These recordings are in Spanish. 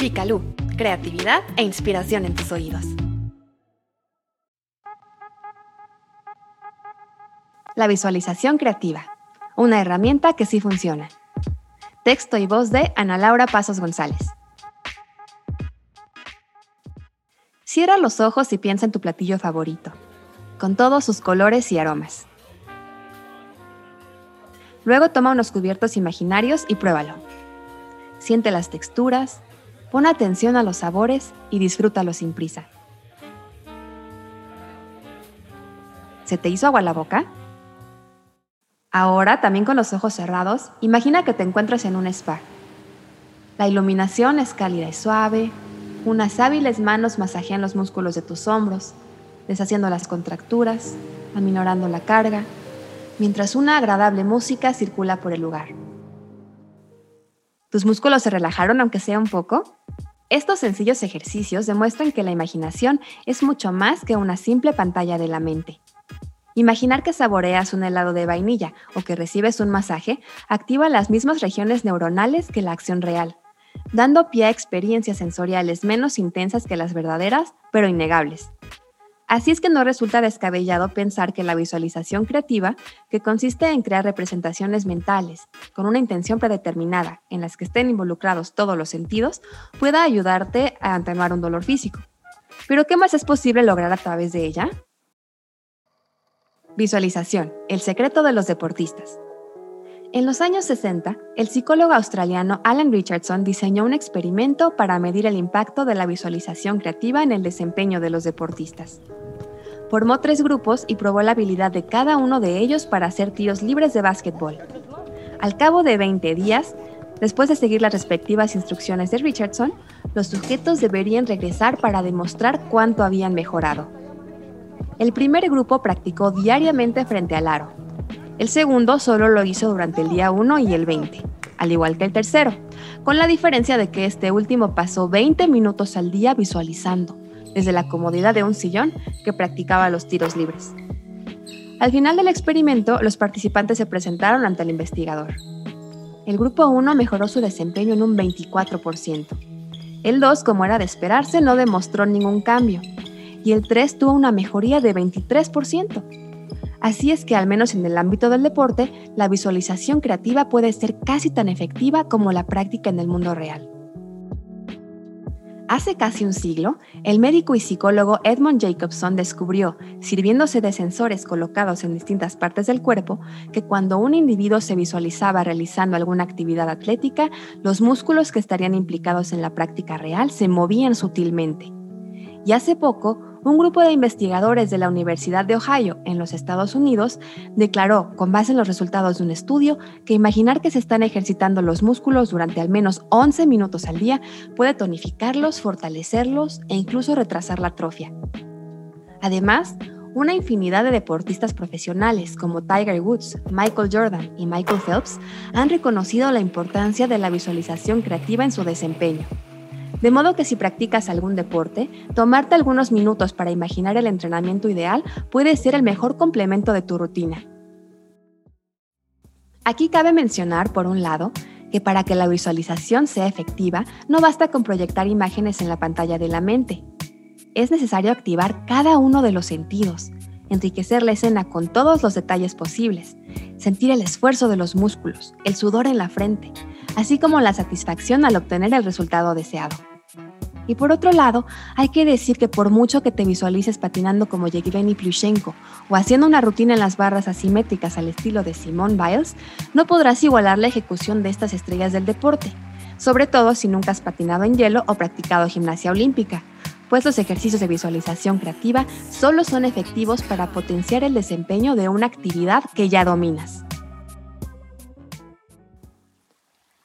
Picalú, creatividad e inspiración en tus oídos. La visualización creativa, una herramienta que sí funciona. Texto y voz de Ana Laura Pasos González. Cierra los ojos y piensa en tu platillo favorito, con todos sus colores y aromas. Luego toma unos cubiertos imaginarios y pruébalo. Siente las texturas, pon atención a los sabores y disfrútalo sin prisa. ¿Se te hizo agua la boca? Ahora, también con los ojos cerrados, imagina que te encuentras en un spa. La iluminación es cálida y suave, unas hábiles manos masajean los músculos de tus hombros, deshaciendo las contracturas, aminorando la carga, mientras una agradable música circula por el lugar. ¿Tus músculos se relajaron aunque sea un poco? Estos sencillos ejercicios demuestran que la imaginación es mucho más que una simple pantalla de la mente. Imaginar que saboreas un helado de vainilla o que recibes un masaje activa las mismas regiones neuronales que la acción real, dando pie a experiencias sensoriales menos intensas que las verdaderas, pero innegables. Así es que no resulta descabellado pensar que la visualización creativa, que consiste en crear representaciones mentales con una intención predeterminada en las que estén involucrados todos los sentidos, pueda ayudarte a atenuar un dolor físico. Pero ¿qué más es posible lograr a través de ella? Visualización, el secreto de los deportistas. En los años 60, el psicólogo australiano Alan Richardson diseñó un experimento para medir el impacto de la visualización creativa en el desempeño de los deportistas. Formó tres grupos y probó la habilidad de cada uno de ellos para hacer tiros libres de básquetbol. Al cabo de 20 días, después de seguir las respectivas instrucciones de Richardson, los sujetos deberían regresar para demostrar cuánto habían mejorado. El primer grupo practicó diariamente frente al aro, el segundo solo lo hizo durante el día 1 y el 20, al igual que el tercero, con la diferencia de que este último pasó 20 minutos al día visualizando, desde la comodidad de un sillón que practicaba los tiros libres. Al final del experimento, los participantes se presentaron ante el investigador. El grupo 1 mejoró su desempeño en un 24%. El 2, como era de esperarse, no demostró ningún cambio. Y el 3 tuvo una mejoría de 23%. Así es que, al menos en el ámbito del deporte, la visualización creativa puede ser casi tan efectiva como la práctica en el mundo real. Hace casi un siglo, el médico y psicólogo Edmund Jacobson descubrió, sirviéndose de sensores colocados en distintas partes del cuerpo, que cuando un individuo se visualizaba realizando alguna actividad atlética, los músculos que estarían implicados en la práctica real se movían sutilmente. Y hace poco, un grupo de investigadores de la Universidad de Ohio, en los Estados Unidos, declaró, con base en los resultados de un estudio, que imaginar que se están ejercitando los músculos durante al menos 11 minutos al día puede tonificarlos, fortalecerlos e incluso retrasar la atrofia. Además, una infinidad de deportistas profesionales como Tiger Woods, Michael Jordan y Michael Phelps han reconocido la importancia de la visualización creativa en su desempeño. De modo que si practicas algún deporte, tomarte algunos minutos para imaginar el entrenamiento ideal puede ser el mejor complemento de tu rutina. Aquí cabe mencionar, por un lado, que para que la visualización sea efectiva, no basta con proyectar imágenes en la pantalla de la mente. Es necesario activar cada uno de los sentidos, enriquecer la escena con todos los detalles posibles, sentir el esfuerzo de los músculos, el sudor en la frente, así como la satisfacción al obtener el resultado deseado. Y por otro lado, hay que decir que por mucho que te visualices patinando como Yevgeny Plushenko o haciendo una rutina en las barras asimétricas al estilo de Simone Biles, no podrás igualar la ejecución de estas estrellas del deporte, sobre todo si nunca has patinado en hielo o practicado gimnasia olímpica, pues los ejercicios de visualización creativa solo son efectivos para potenciar el desempeño de una actividad que ya dominas.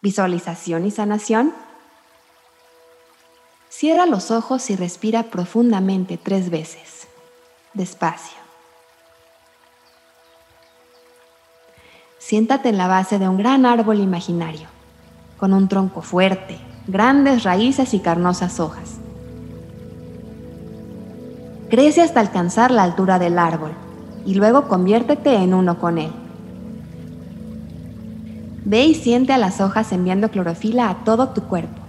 Visualización y sanación Cierra los ojos y respira profundamente tres veces, despacio. Siéntate en la base de un gran árbol imaginario, con un tronco fuerte, grandes raíces y carnosas hojas. Crece hasta alcanzar la altura del árbol y luego conviértete en uno con él. Ve y siente a las hojas enviando clorofila a todo tu cuerpo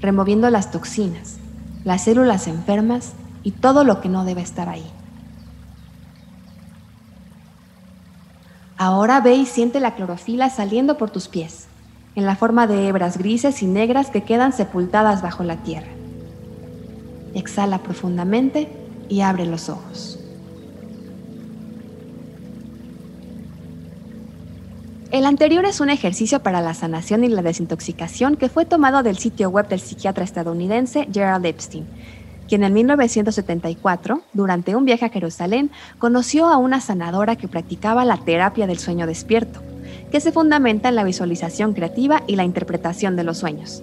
removiendo las toxinas, las células enfermas y todo lo que no debe estar ahí. Ahora ve y siente la clorofila saliendo por tus pies, en la forma de hebras grises y negras que quedan sepultadas bajo la tierra. Exhala profundamente y abre los ojos. El anterior es un ejercicio para la sanación y la desintoxicación que fue tomado del sitio web del psiquiatra estadounidense Gerald Epstein, quien en 1974, durante un viaje a Jerusalén, conoció a una sanadora que practicaba la terapia del sueño despierto, que se fundamenta en la visualización creativa y la interpretación de los sueños.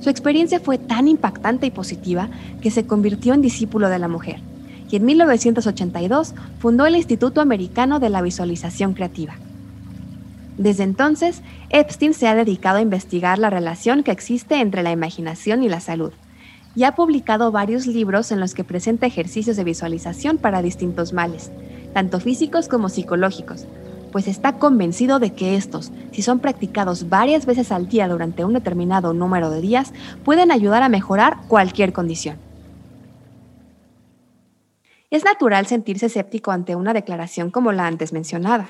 Su experiencia fue tan impactante y positiva que se convirtió en discípulo de la mujer, y en 1982 fundó el Instituto Americano de la Visualización Creativa desde entonces, Epstein se ha dedicado a investigar la relación que existe entre la imaginación y la salud, y ha publicado varios libros en los que presenta ejercicios de visualización para distintos males, tanto físicos como psicológicos, pues está convencido de que estos, si son practicados varias veces al día durante un determinado número de días, pueden ayudar a mejorar cualquier condición. Es natural sentirse escéptico ante una declaración como la antes mencionada.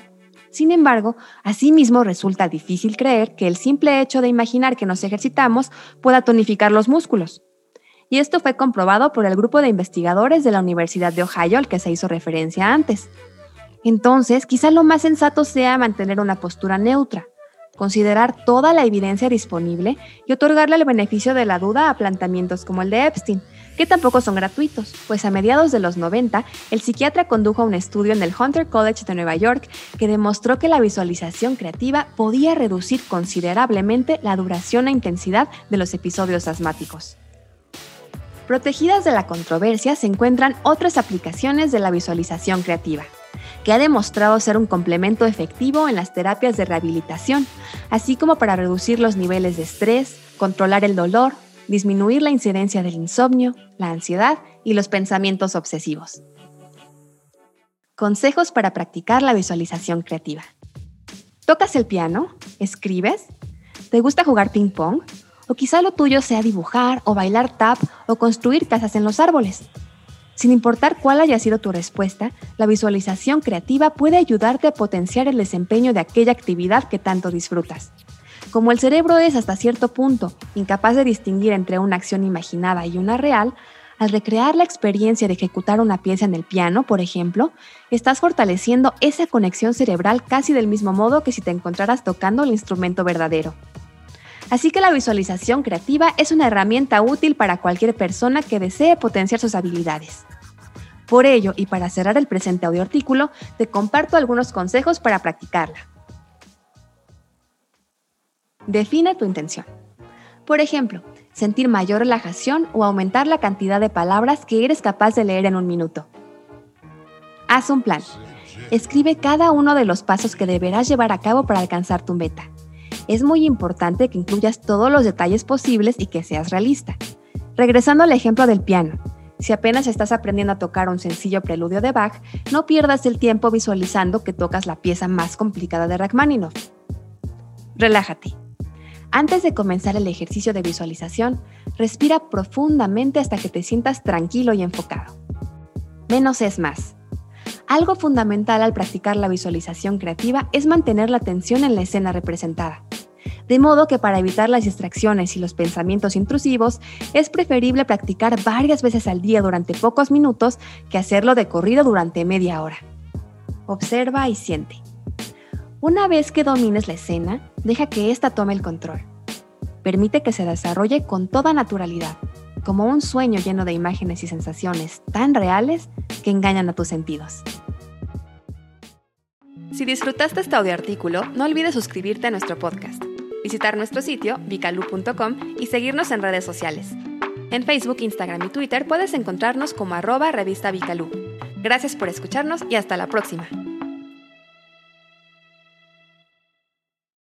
Sin embargo, asimismo resulta difícil creer que el simple hecho de imaginar que nos ejercitamos pueda tonificar los músculos. Y esto fue comprobado por el grupo de investigadores de la Universidad de Ohio al que se hizo referencia antes. Entonces, quizá lo más sensato sea mantener una postura neutra, considerar toda la evidencia disponible y otorgarle el beneficio de la duda a planteamientos como el de Epstein, que tampoco son gratuitos, pues a mediados de los 90, el psiquiatra condujo un estudio en el Hunter College de Nueva York que demostró que la visualización creativa podía reducir considerablemente la duración e intensidad de los episodios asmáticos. Protegidas de la controversia se encuentran otras aplicaciones de la visualización creativa, que ha demostrado ser un complemento efectivo en las terapias de rehabilitación, así como para reducir los niveles de estrés, controlar el dolor, disminuir la incidencia del insomnio, la ansiedad y los pensamientos obsesivos. Consejos para practicar la visualización creativa. ¿Tocas el piano? ¿Escribes? ¿Te gusta jugar ping pong? O quizá lo tuyo sea dibujar o bailar tap o construir casas en los árboles. Sin importar cuál haya sido tu respuesta, la visualización creativa puede ayudarte a potenciar el desempeño de aquella actividad que tanto disfrutas. Como el cerebro es hasta cierto punto incapaz de distinguir entre una acción imaginada y una real, al recrear la experiencia de ejecutar una pieza en el piano, por ejemplo, estás fortaleciendo esa conexión cerebral casi del mismo modo que si te encontraras tocando el instrumento verdadero. Así que la visualización creativa es una herramienta útil para cualquier persona que desee potenciar sus habilidades. Por ello, y para cerrar el presente audio artículo, te comparto algunos consejos para practicarla. Define tu intención. Por ejemplo, sentir mayor relajación o aumentar la cantidad de palabras que eres capaz de leer en un minuto. Haz un plan. Escribe cada uno de los pasos que deberás llevar a cabo para alcanzar tu meta. Es muy importante que incluyas todos los detalles posibles y que seas realista. Regresando al ejemplo del piano, si apenas estás aprendiendo a tocar un sencillo preludio de Bach, no pierdas el tiempo visualizando que tocas la pieza más complicada de Rachmaninoff. Relájate. Antes de comenzar el ejercicio de visualización, respira profundamente hasta que te sientas tranquilo y enfocado. Menos es más. Algo fundamental al practicar la visualización creativa es mantener la atención en la escena representada. De modo que para evitar las distracciones y los pensamientos intrusivos, es preferible practicar varias veces al día durante pocos minutos que hacerlo de corrido durante media hora. Observa y siente. Una vez que domines la escena, deja que ésta tome el control. Permite que se desarrolle con toda naturalidad, como un sueño lleno de imágenes y sensaciones tan reales que engañan a tus sentidos. Si disfrutaste este audio artículo, no olvides suscribirte a nuestro podcast, visitar nuestro sitio vicalu.com y seguirnos en redes sociales. En Facebook, Instagram y Twitter puedes encontrarnos como arroba revista. Gracias por escucharnos y hasta la próxima.